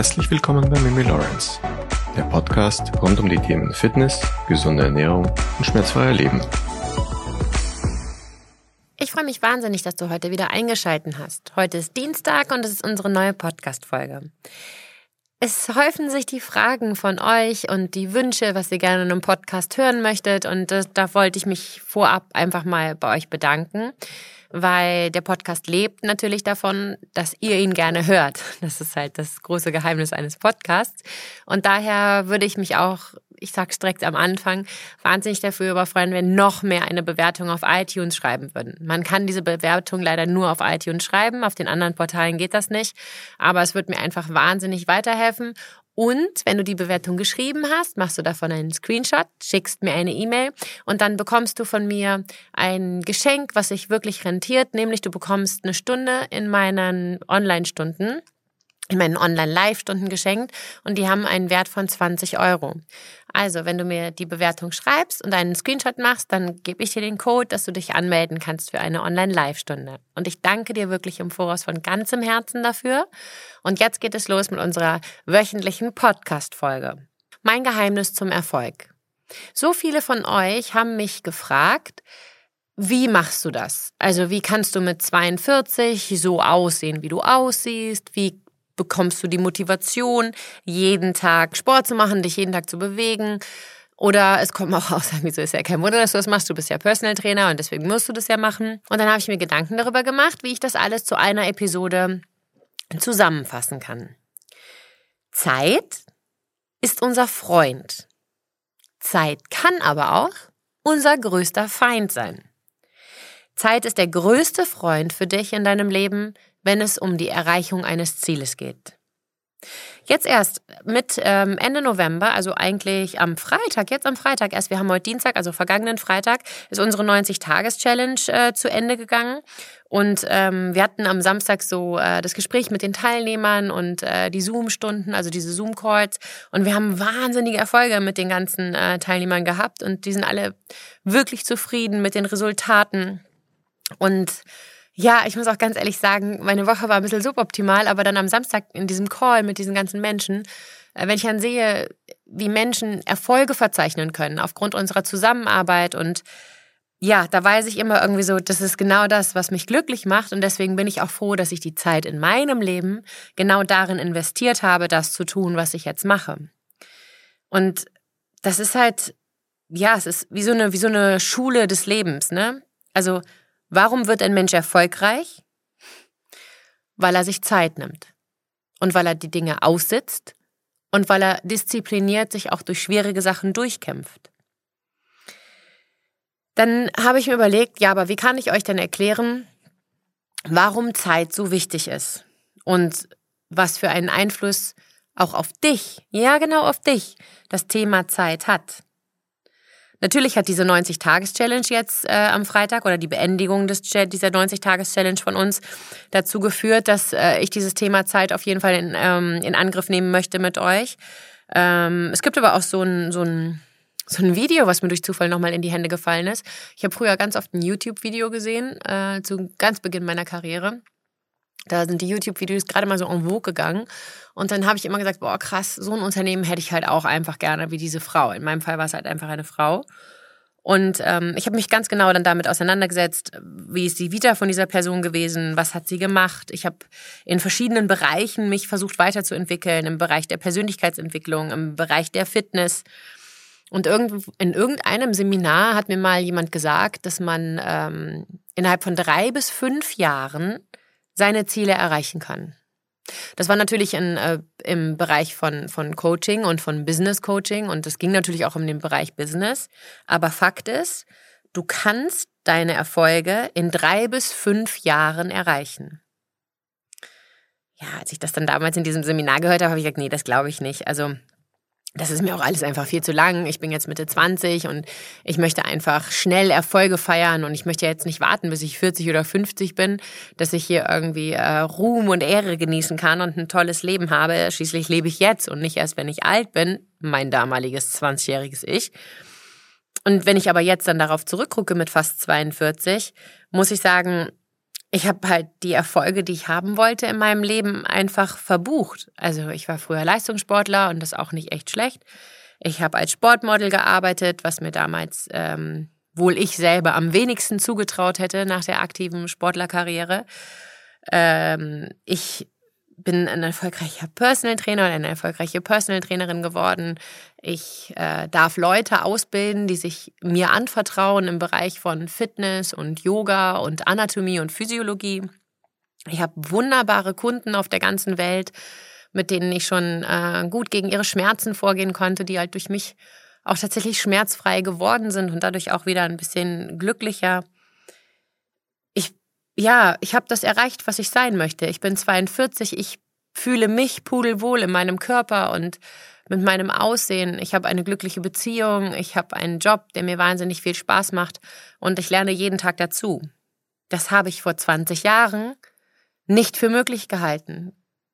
Herzlich willkommen bei Mimi Lawrence, der Podcast rund um die Themen Fitness, gesunde Ernährung und schmerzfreier Leben. Ich freue mich wahnsinnig, dass du heute wieder eingeschalten hast. Heute ist Dienstag und es ist unsere neue Podcast-Folge. Es häufen sich die Fragen von euch und die Wünsche, was ihr gerne in einem Podcast hören möchtet. Und das, da wollte ich mich vorab einfach mal bei euch bedanken weil der Podcast lebt natürlich davon, dass ihr ihn gerne hört. Das ist halt das große Geheimnis eines Podcasts. Und daher würde ich mich auch, ich sag's direkt am Anfang, wahnsinnig dafür überfreuen, wenn noch mehr eine Bewertung auf iTunes schreiben würden. Man kann diese Bewertung leider nur auf iTunes schreiben, auf den anderen Portalen geht das nicht. Aber es wird mir einfach wahnsinnig weiterhelfen. Und wenn du die Bewertung geschrieben hast, machst du davon einen Screenshot, schickst mir eine E-Mail und dann bekommst du von mir ein Geschenk, was sich wirklich rentiert, nämlich du bekommst eine Stunde in meinen Online-Stunden in meinen Online-Live-Stunden geschenkt und die haben einen Wert von 20 Euro. Also, wenn du mir die Bewertung schreibst und einen Screenshot machst, dann gebe ich dir den Code, dass du dich anmelden kannst für eine Online-Live-Stunde. Und ich danke dir wirklich im Voraus von ganzem Herzen dafür. Und jetzt geht es los mit unserer wöchentlichen Podcast-Folge. Mein Geheimnis zum Erfolg. So viele von euch haben mich gefragt, wie machst du das? Also wie kannst du mit 42 so aussehen, wie du aussiehst? Wie bekommst du die Motivation, jeden Tag Sport zu machen, dich jeden Tag zu bewegen. Oder es kommt auch aus, wieso ist ja kein Wunder, dass du das machst. Du bist ja Personal Trainer und deswegen musst du das ja machen. Und dann habe ich mir Gedanken darüber gemacht, wie ich das alles zu einer Episode zusammenfassen kann. Zeit ist unser Freund. Zeit kann aber auch unser größter Feind sein. Zeit ist der größte Freund für dich in deinem Leben, wenn es um die Erreichung eines Zieles geht. Jetzt erst mit ähm, Ende November, also eigentlich am Freitag, jetzt am Freitag erst, wir haben heute Dienstag, also vergangenen Freitag, ist unsere 90-Tages-Challenge äh, zu Ende gegangen. Und ähm, wir hatten am Samstag so äh, das Gespräch mit den Teilnehmern und äh, die Zoom-Stunden, also diese Zoom-Calls. Und wir haben wahnsinnige Erfolge mit den ganzen äh, Teilnehmern gehabt und die sind alle wirklich zufrieden mit den Resultaten. Und ja, ich muss auch ganz ehrlich sagen, meine Woche war ein bisschen suboptimal, aber dann am Samstag in diesem Call mit diesen ganzen Menschen, äh, wenn ich dann sehe, wie Menschen Erfolge verzeichnen können aufgrund unserer Zusammenarbeit und ja, da weiß ich immer irgendwie so, das ist genau das, was mich glücklich macht und deswegen bin ich auch froh, dass ich die Zeit in meinem Leben genau darin investiert habe, das zu tun, was ich jetzt mache. Und das ist halt, ja, es ist wie so eine, wie so eine Schule des Lebens, ne? Also, Warum wird ein Mensch erfolgreich? Weil er sich Zeit nimmt und weil er die Dinge aussitzt und weil er diszipliniert sich auch durch schwierige Sachen durchkämpft. Dann habe ich mir überlegt, ja, aber wie kann ich euch denn erklären, warum Zeit so wichtig ist und was für einen Einfluss auch auf dich, ja genau auf dich, das Thema Zeit hat. Natürlich hat diese 90-Tages-Challenge jetzt äh, am Freitag oder die Beendigung des, dieser 90-Tages-Challenge von uns dazu geführt, dass äh, ich dieses Thema Zeit auf jeden Fall in, ähm, in Angriff nehmen möchte mit euch. Ähm, es gibt aber auch so ein, so ein so ein Video, was mir durch Zufall nochmal in die Hände gefallen ist. Ich habe früher ganz oft ein YouTube-Video gesehen, äh, zu ganz Beginn meiner Karriere. Da sind die YouTube-Videos gerade mal so en vogue gegangen. Und dann habe ich immer gesagt, boah, krass, so ein Unternehmen hätte ich halt auch einfach gerne wie diese Frau. In meinem Fall war es halt einfach eine Frau. Und ähm, ich habe mich ganz genau dann damit auseinandergesetzt, wie ist die Vita von dieser Person gewesen, was hat sie gemacht. Ich habe in verschiedenen Bereichen mich versucht weiterzuentwickeln, im Bereich der Persönlichkeitsentwicklung, im Bereich der Fitness. Und in irgendeinem Seminar hat mir mal jemand gesagt, dass man ähm, innerhalb von drei bis fünf Jahren seine Ziele erreichen kann. Das war natürlich in, äh, im Bereich von, von Coaching und von Business Coaching und es ging natürlich auch um den Bereich Business. Aber Fakt ist, du kannst deine Erfolge in drei bis fünf Jahren erreichen. Ja, als ich das dann damals in diesem Seminar gehört habe, habe ich gesagt, nee, das glaube ich nicht. Also das ist mir auch alles einfach viel zu lang. Ich bin jetzt Mitte 20 und ich möchte einfach schnell Erfolge feiern und ich möchte jetzt nicht warten, bis ich 40 oder 50 bin, dass ich hier irgendwie äh, Ruhm und Ehre genießen kann und ein tolles Leben habe. Schließlich lebe ich jetzt und nicht erst, wenn ich alt bin, mein damaliges 20-jähriges Ich. Und wenn ich aber jetzt dann darauf zurückgucke mit fast 42, muss ich sagen, ich habe halt die Erfolge, die ich haben wollte in meinem Leben, einfach verbucht. Also ich war früher Leistungssportler und das auch nicht echt schlecht. Ich habe als Sportmodel gearbeitet, was mir damals ähm, wohl ich selber am wenigsten zugetraut hätte nach der aktiven Sportlerkarriere. Ähm, ich bin ein erfolgreicher Personal Trainer und eine erfolgreiche Personal Trainerin geworden. Ich äh, darf Leute ausbilden, die sich mir anvertrauen im Bereich von Fitness und Yoga und Anatomie und Physiologie. Ich habe wunderbare Kunden auf der ganzen Welt, mit denen ich schon äh, gut gegen ihre Schmerzen vorgehen konnte, die halt durch mich auch tatsächlich schmerzfrei geworden sind und dadurch auch wieder ein bisschen glücklicher. Ich, ja, ich habe das erreicht, was ich sein möchte. Ich bin 42, ich fühle mich pudelwohl in meinem Körper und mit meinem Aussehen. Ich habe eine glückliche Beziehung, ich habe einen Job, der mir wahnsinnig viel Spaß macht und ich lerne jeden Tag dazu. Das habe ich vor 20 Jahren nicht für möglich gehalten.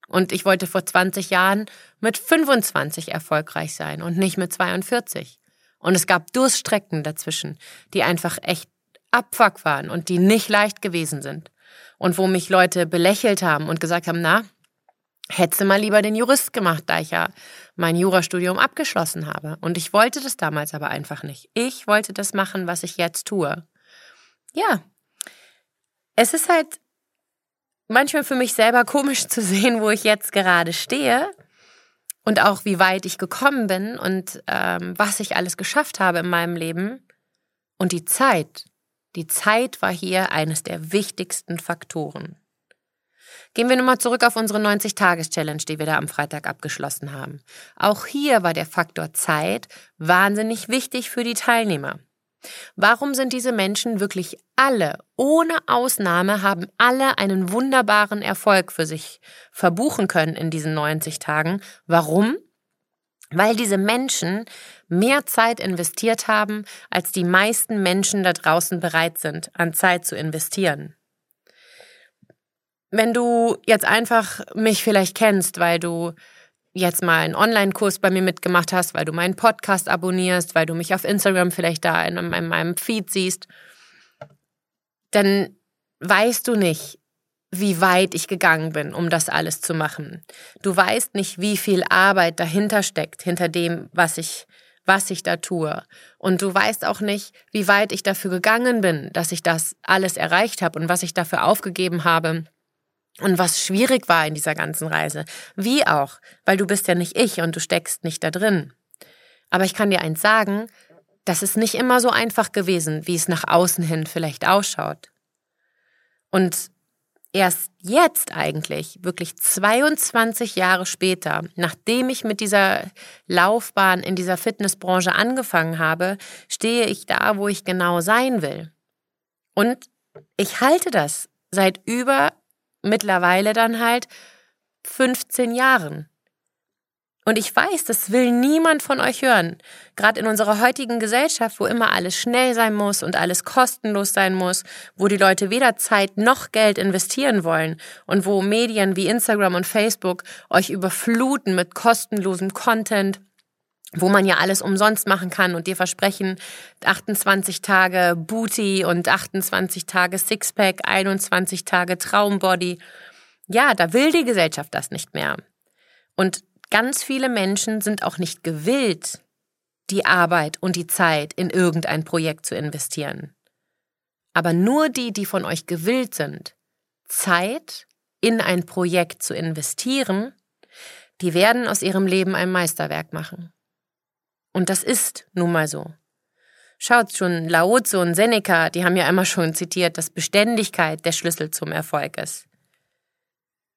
Und ich wollte vor 20 Jahren mit 25 erfolgreich sein und nicht mit 42. Und es gab Durststrecken dazwischen, die einfach echt Abfuck waren und die nicht leicht gewesen sind. Und wo mich Leute belächelt haben und gesagt haben, na, hättest du mal lieber den Jurist gemacht, da ich ja mein Jurastudium abgeschlossen habe. Und ich wollte das damals aber einfach nicht. Ich wollte das machen, was ich jetzt tue. Ja. Es ist halt manchmal für mich selber komisch zu sehen, wo ich jetzt gerade stehe und auch wie weit ich gekommen bin und ähm, was ich alles geschafft habe in meinem Leben. Und die Zeit, die Zeit war hier eines der wichtigsten Faktoren. Gehen wir nochmal zurück auf unsere 90-Tages-Challenge, die wir da am Freitag abgeschlossen haben. Auch hier war der Faktor Zeit wahnsinnig wichtig für die Teilnehmer. Warum sind diese Menschen wirklich alle, ohne Ausnahme, haben alle einen wunderbaren Erfolg für sich verbuchen können in diesen 90 Tagen? Warum? Weil diese Menschen mehr Zeit investiert haben, als die meisten Menschen da draußen bereit sind, an Zeit zu investieren. Wenn du jetzt einfach mich vielleicht kennst, weil du jetzt mal einen Online-Kurs bei mir mitgemacht hast, weil du meinen Podcast abonnierst, weil du mich auf Instagram vielleicht da in, in meinem Feed siehst, dann weißt du nicht, wie weit ich gegangen bin, um das alles zu machen. Du weißt nicht, wie viel Arbeit dahinter steckt, hinter dem, was ich, was ich da tue. Und du weißt auch nicht, wie weit ich dafür gegangen bin, dass ich das alles erreicht habe und was ich dafür aufgegeben habe, und was schwierig war in dieser ganzen Reise. Wie auch, weil du bist ja nicht ich und du steckst nicht da drin. Aber ich kann dir eins sagen, das ist nicht immer so einfach gewesen, wie es nach außen hin vielleicht ausschaut. Und erst jetzt eigentlich, wirklich 22 Jahre später, nachdem ich mit dieser Laufbahn in dieser Fitnessbranche angefangen habe, stehe ich da, wo ich genau sein will. Und ich halte das seit über mittlerweile dann halt 15 Jahren. Und ich weiß, das will niemand von euch hören. Gerade in unserer heutigen Gesellschaft, wo immer alles schnell sein muss und alles kostenlos sein muss, wo die Leute weder Zeit noch Geld investieren wollen und wo Medien wie Instagram und Facebook euch überfluten mit kostenlosem Content, wo man ja alles umsonst machen kann und dir versprechen 28 Tage Booty und 28 Tage Sixpack, 21 Tage Traumbody. Ja, da will die Gesellschaft das nicht mehr. Und ganz viele Menschen sind auch nicht gewillt, die Arbeit und die Zeit in irgendein Projekt zu investieren. Aber nur die, die von euch gewillt sind, Zeit in ein Projekt zu investieren, die werden aus ihrem Leben ein Meisterwerk machen. Und das ist nun mal so. Schaut schon, Lao Tzu und Seneca, die haben ja immer schon zitiert, dass Beständigkeit der Schlüssel zum Erfolg ist.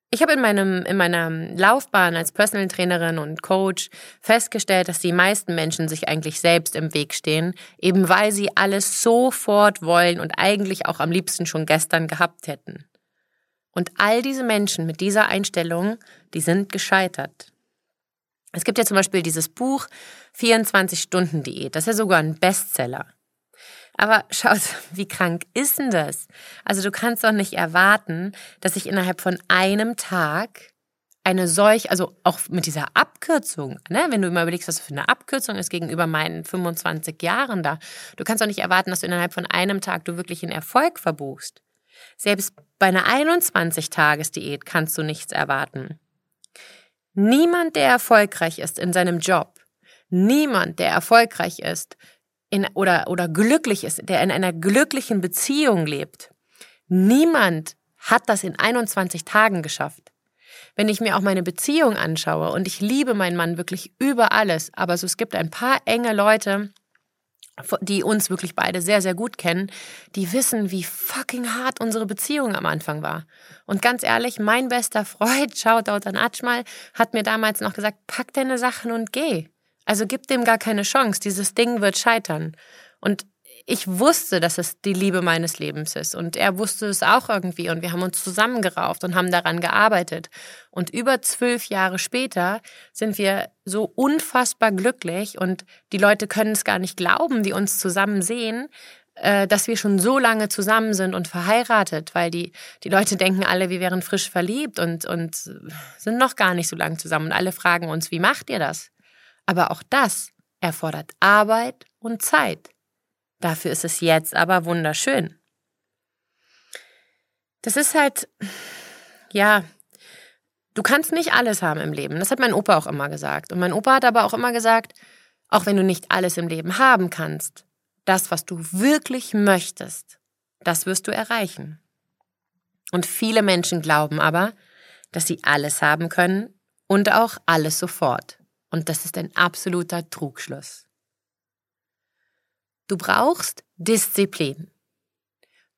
Ich habe in, meinem, in meiner Laufbahn als Personal Trainerin und Coach festgestellt, dass die meisten Menschen sich eigentlich selbst im Weg stehen, eben weil sie alles sofort wollen und eigentlich auch am liebsten schon gestern gehabt hätten. Und all diese Menschen mit dieser Einstellung, die sind gescheitert. Es gibt ja zum Beispiel dieses Buch 24-Stunden-Diät. Das ist ja sogar ein Bestseller. Aber schaut, wie krank ist denn das? Also du kannst doch nicht erwarten, dass ich innerhalb von einem Tag eine solch, also auch mit dieser Abkürzung, ne, wenn du immer überlegst, was für eine Abkürzung ist gegenüber meinen 25 Jahren da, du kannst doch nicht erwarten, dass du innerhalb von einem Tag du wirklich einen Erfolg verbuchst. Selbst bei einer 21-Tages-Diät kannst du nichts erwarten. Niemand, der erfolgreich ist in seinem Job, niemand, der erfolgreich ist in, oder, oder glücklich ist, der in einer glücklichen Beziehung lebt, niemand hat das in 21 Tagen geschafft. Wenn ich mir auch meine Beziehung anschaue und ich liebe meinen Mann wirklich über alles, aber so, es gibt ein paar enge Leute, die uns wirklich beide sehr, sehr gut kennen, die wissen, wie fucking hart unsere Beziehung am Anfang war. Und ganz ehrlich, mein bester Freund, Shoutout an Atschmal, hat mir damals noch gesagt, pack deine Sachen und geh. Also gib dem gar keine Chance, dieses Ding wird scheitern. Und ich wusste, dass es die Liebe meines Lebens ist und er wusste es auch irgendwie und wir haben uns zusammengerauft und haben daran gearbeitet. Und über zwölf Jahre später sind wir so unfassbar glücklich und die Leute können es gar nicht glauben, die uns zusammen sehen, äh, dass wir schon so lange zusammen sind und verheiratet, weil die, die Leute denken alle, wir wären frisch verliebt und, und sind noch gar nicht so lange zusammen. Und alle fragen uns, wie macht ihr das? Aber auch das erfordert Arbeit und Zeit. Dafür ist es jetzt aber wunderschön. Das ist halt, ja, du kannst nicht alles haben im Leben. Das hat mein Opa auch immer gesagt. Und mein Opa hat aber auch immer gesagt, auch wenn du nicht alles im Leben haben kannst, das, was du wirklich möchtest, das wirst du erreichen. Und viele Menschen glauben aber, dass sie alles haben können und auch alles sofort. Und das ist ein absoluter Trugschluss. Du brauchst Disziplin.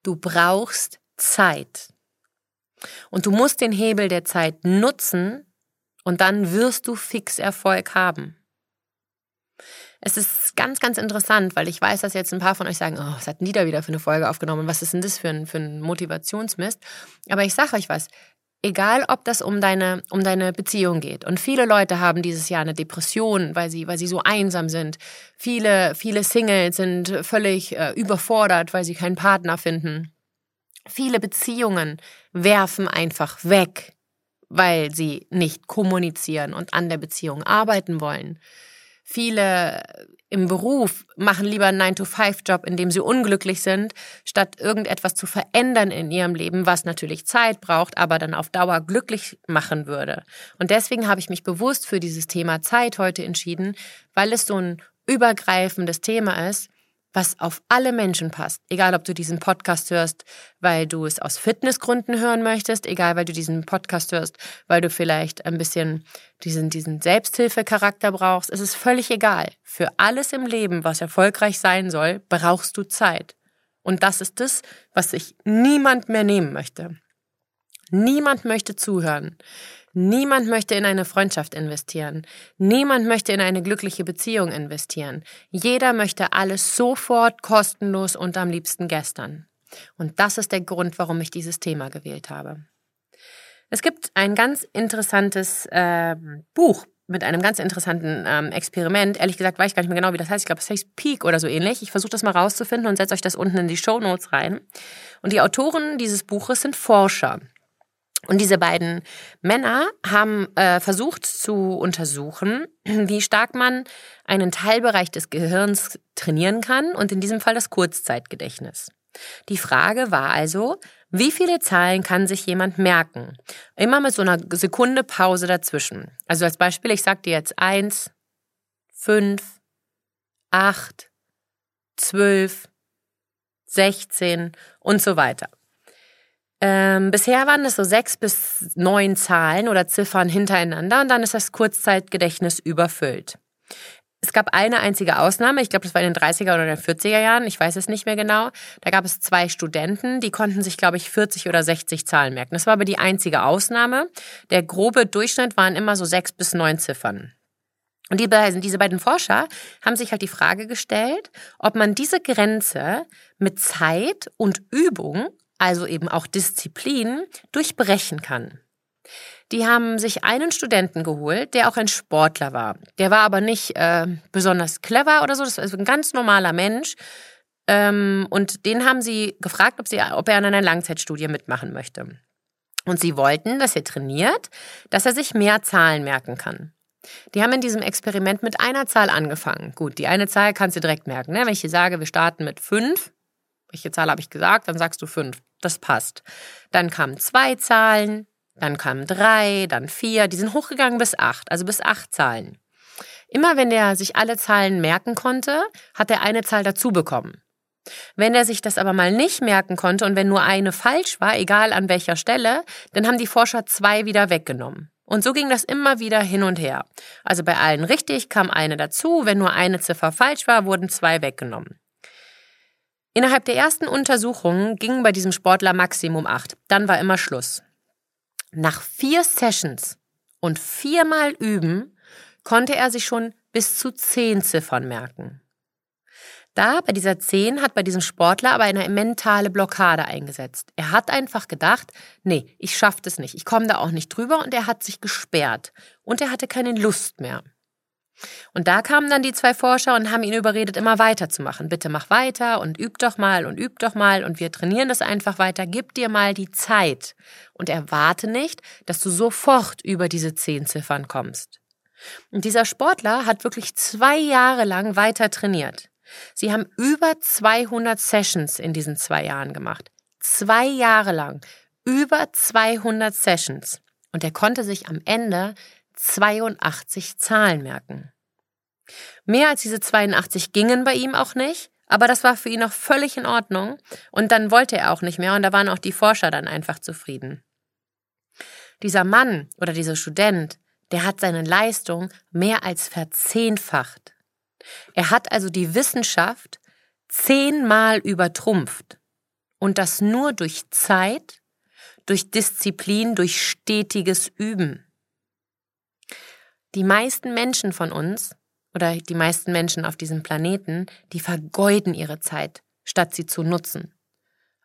Du brauchst Zeit. Und du musst den Hebel der Zeit nutzen und dann wirst du fix Erfolg haben. Es ist ganz, ganz interessant, weil ich weiß, dass jetzt ein paar von euch sagen, oh, was hat Nida wieder für eine Folge aufgenommen? Was ist denn das für ein, für ein Motivationsmist? Aber ich sage euch was, Egal, ob das um deine, um deine Beziehung geht. Und viele Leute haben dieses Jahr eine Depression, weil sie, weil sie so einsam sind. Viele, viele Singles sind völlig äh, überfordert, weil sie keinen Partner finden. Viele Beziehungen werfen einfach weg, weil sie nicht kommunizieren und an der Beziehung arbeiten wollen. Viele im Beruf machen lieber einen 9-to-5-Job, in dem sie unglücklich sind, statt irgendetwas zu verändern in ihrem Leben, was natürlich Zeit braucht, aber dann auf Dauer glücklich machen würde. Und deswegen habe ich mich bewusst für dieses Thema Zeit heute entschieden, weil es so ein übergreifendes Thema ist, was auf alle Menschen passt. Egal, ob du diesen Podcast hörst, weil du es aus Fitnessgründen hören möchtest, egal, weil du diesen Podcast hörst, weil du vielleicht ein bisschen diesen, diesen Selbsthilfecharakter brauchst. Es ist völlig egal. Für alles im Leben, was erfolgreich sein soll, brauchst du Zeit. Und das ist das, was sich niemand mehr nehmen möchte. Niemand möchte zuhören. Niemand möchte in eine Freundschaft investieren. Niemand möchte in eine glückliche Beziehung investieren. Jeder möchte alles sofort, kostenlos und am liebsten gestern. Und das ist der Grund, warum ich dieses Thema gewählt habe. Es gibt ein ganz interessantes äh, Buch mit einem ganz interessanten ähm, Experiment. Ehrlich gesagt weiß ich gar nicht mehr genau, wie das heißt. Ich glaube, es heißt Peak oder so ähnlich. Ich versuche das mal rauszufinden und setze euch das unten in die Show Notes rein. Und die Autoren dieses Buches sind Forscher. Und diese beiden Männer haben äh, versucht zu untersuchen, wie stark man einen Teilbereich des Gehirns trainieren kann und in diesem Fall das Kurzzeitgedächtnis. Die Frage war also, wie viele Zahlen kann sich jemand merken? Immer mit so einer Sekunde Pause dazwischen. Also als Beispiel, ich sage dir jetzt eins, fünf, acht, zwölf, sechzehn und so weiter. Ähm, bisher waren es so sechs bis neun Zahlen oder Ziffern hintereinander und dann ist das Kurzzeitgedächtnis überfüllt. Es gab eine einzige Ausnahme, ich glaube, das war in den 30er oder den 40er Jahren, ich weiß es nicht mehr genau. Da gab es zwei Studenten, die konnten sich, glaube ich, 40 oder 60 Zahlen merken. Das war aber die einzige Ausnahme. Der grobe Durchschnitt waren immer so sechs bis neun Ziffern. Und die diese beiden Forscher haben sich halt die Frage gestellt, ob man diese Grenze mit Zeit und Übung also eben auch Disziplin, durchbrechen kann. Die haben sich einen Studenten geholt, der auch ein Sportler war. Der war aber nicht äh, besonders clever oder so, das war ein ganz normaler Mensch. Ähm, und den haben sie gefragt, ob, sie, ob er an einer Langzeitstudie mitmachen möchte. Und sie wollten, dass er trainiert, dass er sich mehr Zahlen merken kann. Die haben in diesem Experiment mit einer Zahl angefangen. Gut, die eine Zahl kannst du direkt merken. Ne? Wenn ich hier sage, wir starten mit fünf, welche Zahl habe ich gesagt, dann sagst du fünf. Das passt. Dann kamen zwei Zahlen, dann kamen drei, dann vier, die sind hochgegangen bis acht, also bis acht Zahlen. Immer wenn der sich alle Zahlen merken konnte, hat er eine Zahl dazu bekommen. Wenn er sich das aber mal nicht merken konnte und wenn nur eine falsch war, egal an welcher Stelle, dann haben die Forscher zwei wieder weggenommen. Und so ging das immer wieder hin und her. Also bei allen richtig kam eine dazu, wenn nur eine Ziffer falsch war, wurden zwei weggenommen. Innerhalb der ersten Untersuchungen gingen bei diesem Sportler Maximum acht. Dann war immer Schluss. Nach vier Sessions und viermal üben konnte er sich schon bis zu zehn Ziffern merken. Da, bei dieser 10, hat bei diesem Sportler aber eine mentale Blockade eingesetzt. Er hat einfach gedacht, nee, ich schaff das nicht, ich komme da auch nicht drüber und er hat sich gesperrt und er hatte keine Lust mehr. Und da kamen dann die zwei Forscher und haben ihn überredet, immer weiterzumachen. Bitte mach weiter und üb doch mal und üb doch mal und wir trainieren das einfach weiter. Gib dir mal die Zeit und erwarte nicht, dass du sofort über diese zehn Ziffern kommst. Und dieser Sportler hat wirklich zwei Jahre lang weiter trainiert. Sie haben über 200 Sessions in diesen zwei Jahren gemacht. Zwei Jahre lang. Über 200 Sessions. Und er konnte sich am Ende 82 Zahlen merken. Mehr als diese 82 gingen bei ihm auch nicht, aber das war für ihn auch völlig in Ordnung. Und dann wollte er auch nicht mehr und da waren auch die Forscher dann einfach zufrieden. Dieser Mann oder dieser Student, der hat seine Leistung mehr als verzehnfacht. Er hat also die Wissenschaft zehnmal übertrumpft. Und das nur durch Zeit, durch Disziplin, durch stetiges Üben. Die meisten Menschen von uns oder die meisten Menschen auf diesem Planeten, die vergeuden ihre Zeit, statt sie zu nutzen.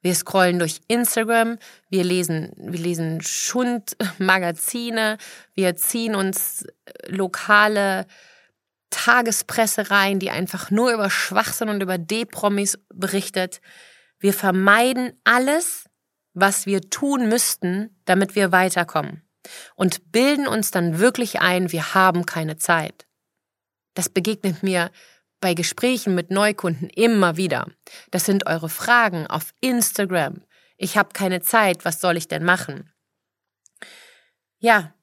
Wir scrollen durch Instagram, wir lesen, wir lesen Schundmagazine, wir ziehen uns lokale Tagespresse rein, die einfach nur über Schwachsinn und über D-Promis berichtet. Wir vermeiden alles, was wir tun müssten, damit wir weiterkommen. Und bilden uns dann wirklich ein, wir haben keine Zeit. Das begegnet mir bei Gesprächen mit Neukunden immer wieder. Das sind eure Fragen auf Instagram. Ich habe keine Zeit, was soll ich denn machen? Ja,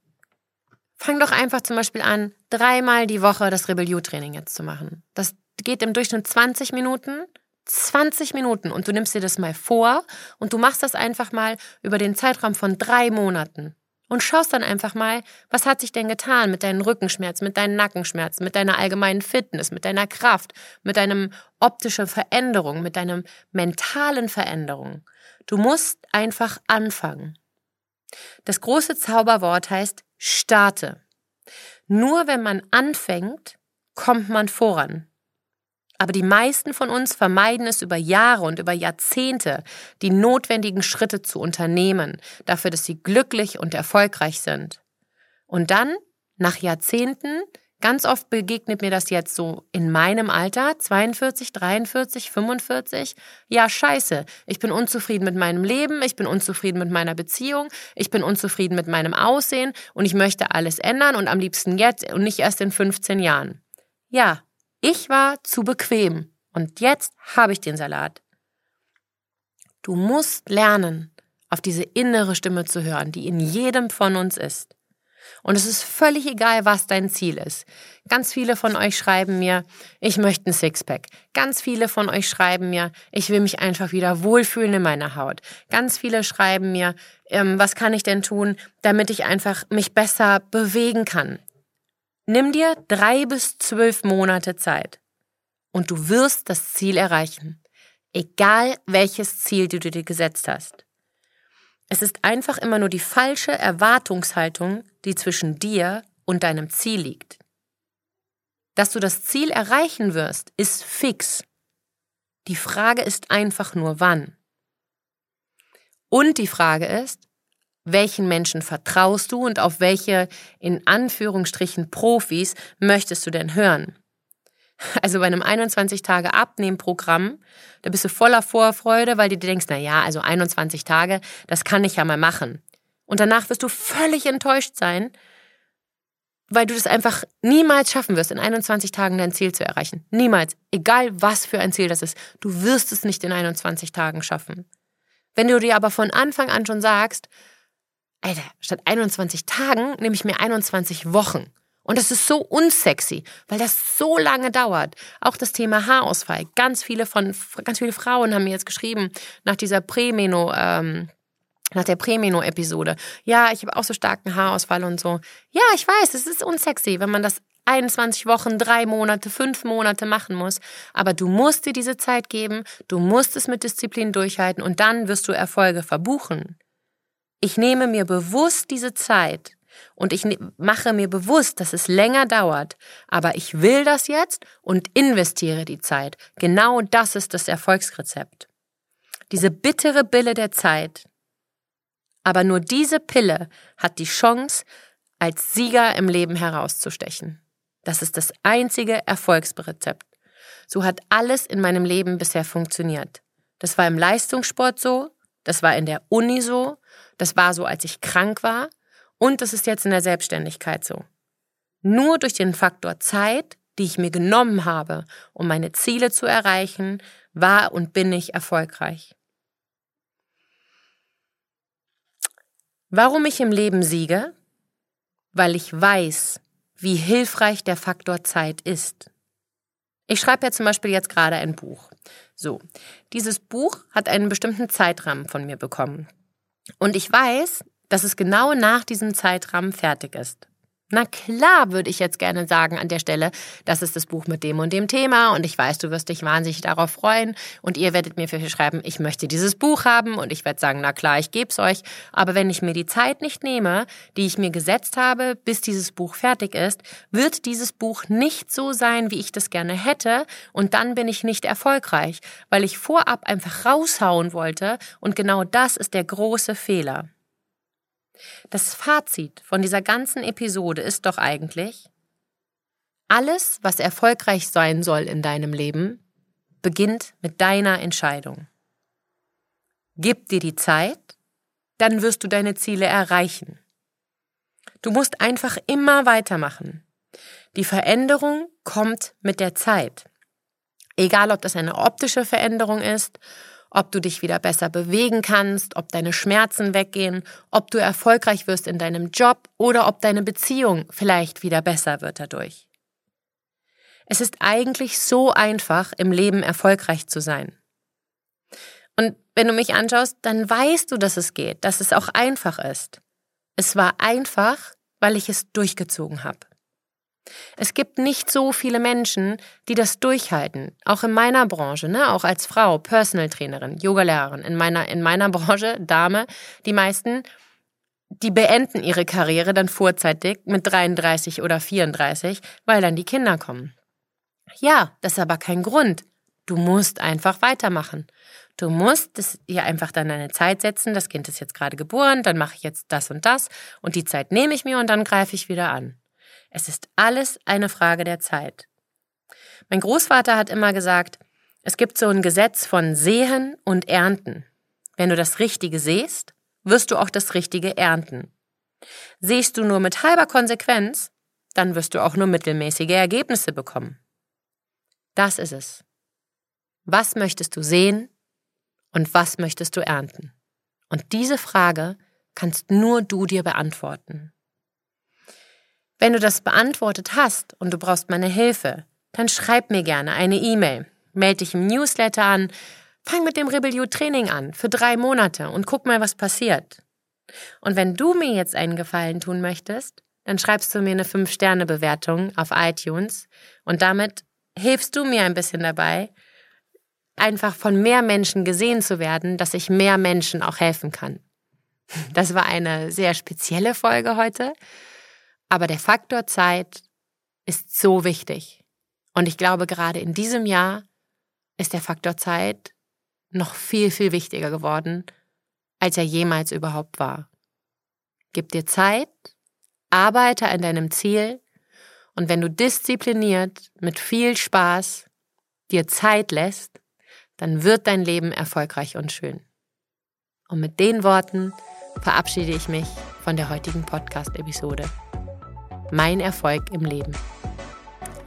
fang doch einfach zum Beispiel an, dreimal die Woche das Rebel-U-Training jetzt zu machen. Das geht im Durchschnitt 20 Minuten. 20 Minuten und du nimmst dir das mal vor und du machst das einfach mal über den Zeitraum von drei Monaten und schaust dann einfach mal, was hat sich denn getan mit deinen Rückenschmerzen, mit deinen Nackenschmerzen, mit deiner allgemeinen Fitness, mit deiner Kraft, mit deinem optischen Veränderung, mit deinem mentalen Veränderung. Du musst einfach anfangen. Das große Zauberwort heißt starte. Nur wenn man anfängt, kommt man voran. Aber die meisten von uns vermeiden es über Jahre und über Jahrzehnte, die notwendigen Schritte zu unternehmen, dafür, dass sie glücklich und erfolgreich sind. Und dann, nach Jahrzehnten, Ganz oft begegnet mir das jetzt so in meinem Alter, 42, 43, 45. Ja, scheiße, ich bin unzufrieden mit meinem Leben, ich bin unzufrieden mit meiner Beziehung, ich bin unzufrieden mit meinem Aussehen und ich möchte alles ändern und am liebsten jetzt und nicht erst in 15 Jahren. Ja, ich war zu bequem und jetzt habe ich den Salat. Du musst lernen, auf diese innere Stimme zu hören, die in jedem von uns ist. Und es ist völlig egal, was dein Ziel ist. Ganz viele von euch schreiben mir, ich möchte ein Sixpack. Ganz viele von euch schreiben mir, ich will mich einfach wieder wohlfühlen in meiner Haut. Ganz viele schreiben mir, ähm, was kann ich denn tun, damit ich einfach mich besser bewegen kann. Nimm dir drei bis zwölf Monate Zeit und du wirst das Ziel erreichen. Egal welches Ziel du dir gesetzt hast. Es ist einfach immer nur die falsche Erwartungshaltung, die zwischen dir und deinem Ziel liegt. Dass du das Ziel erreichen wirst, ist fix. Die Frage ist einfach nur wann. Und die Frage ist, welchen Menschen vertraust du und auf welche in Anführungsstrichen Profis möchtest du denn hören? Also bei einem 21 Tage Abnehmprogramm, da bist du voller Vorfreude, weil du dir denkst, na ja, also 21 Tage, das kann ich ja mal machen. Und danach wirst du völlig enttäuscht sein, weil du das einfach niemals schaffen wirst, in 21 Tagen dein Ziel zu erreichen. Niemals. Egal was für ein Ziel das ist. Du wirst es nicht in 21 Tagen schaffen. Wenn du dir aber von Anfang an schon sagst, Alter, statt 21 Tagen nehme ich mir 21 Wochen. Und das ist so unsexy, weil das so lange dauert. Auch das Thema Haarausfall. Ganz viele von, ganz viele Frauen haben mir jetzt geschrieben, nach dieser Prämeno, ähm, nach der Prämeno-Episode. Ja, ich habe auch so starken Haarausfall und so. Ja, ich weiß, es ist unsexy, wenn man das 21 Wochen, drei Monate, fünf Monate machen muss. Aber du musst dir diese Zeit geben, du musst es mit Disziplin durchhalten und dann wirst du Erfolge verbuchen. Ich nehme mir bewusst diese Zeit und ich ne-, mache mir bewusst, dass es länger dauert, aber ich will das jetzt und investiere die Zeit. Genau das ist das Erfolgsrezept. Diese bittere Bille der Zeit. Aber nur diese Pille hat die Chance, als Sieger im Leben herauszustechen. Das ist das einzige Erfolgsrezept. So hat alles in meinem Leben bisher funktioniert. Das war im Leistungssport so, das war in der Uni so, das war so, als ich krank war und das ist jetzt in der Selbstständigkeit so. Nur durch den Faktor Zeit, die ich mir genommen habe, um meine Ziele zu erreichen, war und bin ich erfolgreich. Warum ich im Leben siege? Weil ich weiß, wie hilfreich der Faktor Zeit ist. Ich schreibe ja zum Beispiel jetzt gerade ein Buch. So, dieses Buch hat einen bestimmten Zeitrahmen von mir bekommen. Und ich weiß, dass es genau nach diesem Zeitrahmen fertig ist. Na klar, würde ich jetzt gerne sagen an der Stelle, das ist das Buch mit dem und dem Thema und ich weiß, du wirst dich wahnsinnig darauf freuen und ihr werdet mir für schreiben, ich möchte dieses Buch haben und ich werde sagen, na klar, ich gebe es euch. Aber wenn ich mir die Zeit nicht nehme, die ich mir gesetzt habe, bis dieses Buch fertig ist, wird dieses Buch nicht so sein, wie ich das gerne hätte und dann bin ich nicht erfolgreich, weil ich vorab einfach raushauen wollte und genau das ist der große Fehler. Das Fazit von dieser ganzen Episode ist doch eigentlich, alles, was erfolgreich sein soll in deinem Leben, beginnt mit deiner Entscheidung. Gib dir die Zeit, dann wirst du deine Ziele erreichen. Du musst einfach immer weitermachen. Die Veränderung kommt mit der Zeit. Egal, ob das eine optische Veränderung ist ob du dich wieder besser bewegen kannst, ob deine Schmerzen weggehen, ob du erfolgreich wirst in deinem Job oder ob deine Beziehung vielleicht wieder besser wird dadurch. Es ist eigentlich so einfach, im Leben erfolgreich zu sein. Und wenn du mich anschaust, dann weißt du, dass es geht, dass es auch einfach ist. Es war einfach, weil ich es durchgezogen habe. Es gibt nicht so viele Menschen, die das durchhalten. Auch in meiner Branche, ne? auch als Frau, Personal Trainerin, Yogalehrerin, in meiner, in meiner Branche, Dame, die meisten, die beenden ihre Karriere dann vorzeitig mit 33 oder 34, weil dann die Kinder kommen. Ja, das ist aber kein Grund. Du musst einfach weitermachen. Du musst dir einfach dann eine Zeit setzen. Das Kind ist jetzt gerade geboren, dann mache ich jetzt das und das und die Zeit nehme ich mir und dann greife ich wieder an. Es ist alles eine Frage der Zeit. Mein Großvater hat immer gesagt, es gibt so ein Gesetz von Sehen und Ernten. Wenn du das Richtige siehst, wirst du auch das Richtige ernten. Siehst du nur mit halber Konsequenz, dann wirst du auch nur mittelmäßige Ergebnisse bekommen. Das ist es. Was möchtest du sehen und was möchtest du ernten? Und diese Frage kannst nur du dir beantworten. Wenn du das beantwortet hast und du brauchst meine Hilfe, dann schreib mir gerne eine E-Mail, melde dich im Newsletter an, fang mit dem Rebellion Training an für drei Monate und guck mal, was passiert. Und wenn du mir jetzt einen Gefallen tun möchtest, dann schreibst du mir eine 5-Sterne-Bewertung auf iTunes und damit hilfst du mir ein bisschen dabei, einfach von mehr Menschen gesehen zu werden, dass ich mehr Menschen auch helfen kann. Das war eine sehr spezielle Folge heute. Aber der Faktor Zeit ist so wichtig. Und ich glaube, gerade in diesem Jahr ist der Faktor Zeit noch viel, viel wichtiger geworden, als er jemals überhaupt war. Gib dir Zeit, arbeite an deinem Ziel und wenn du diszipliniert, mit viel Spaß dir Zeit lässt, dann wird dein Leben erfolgreich und schön. Und mit den Worten verabschiede ich mich von der heutigen Podcast-Episode mein Erfolg im Leben.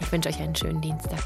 Ich wünsche euch einen schönen Dienstag.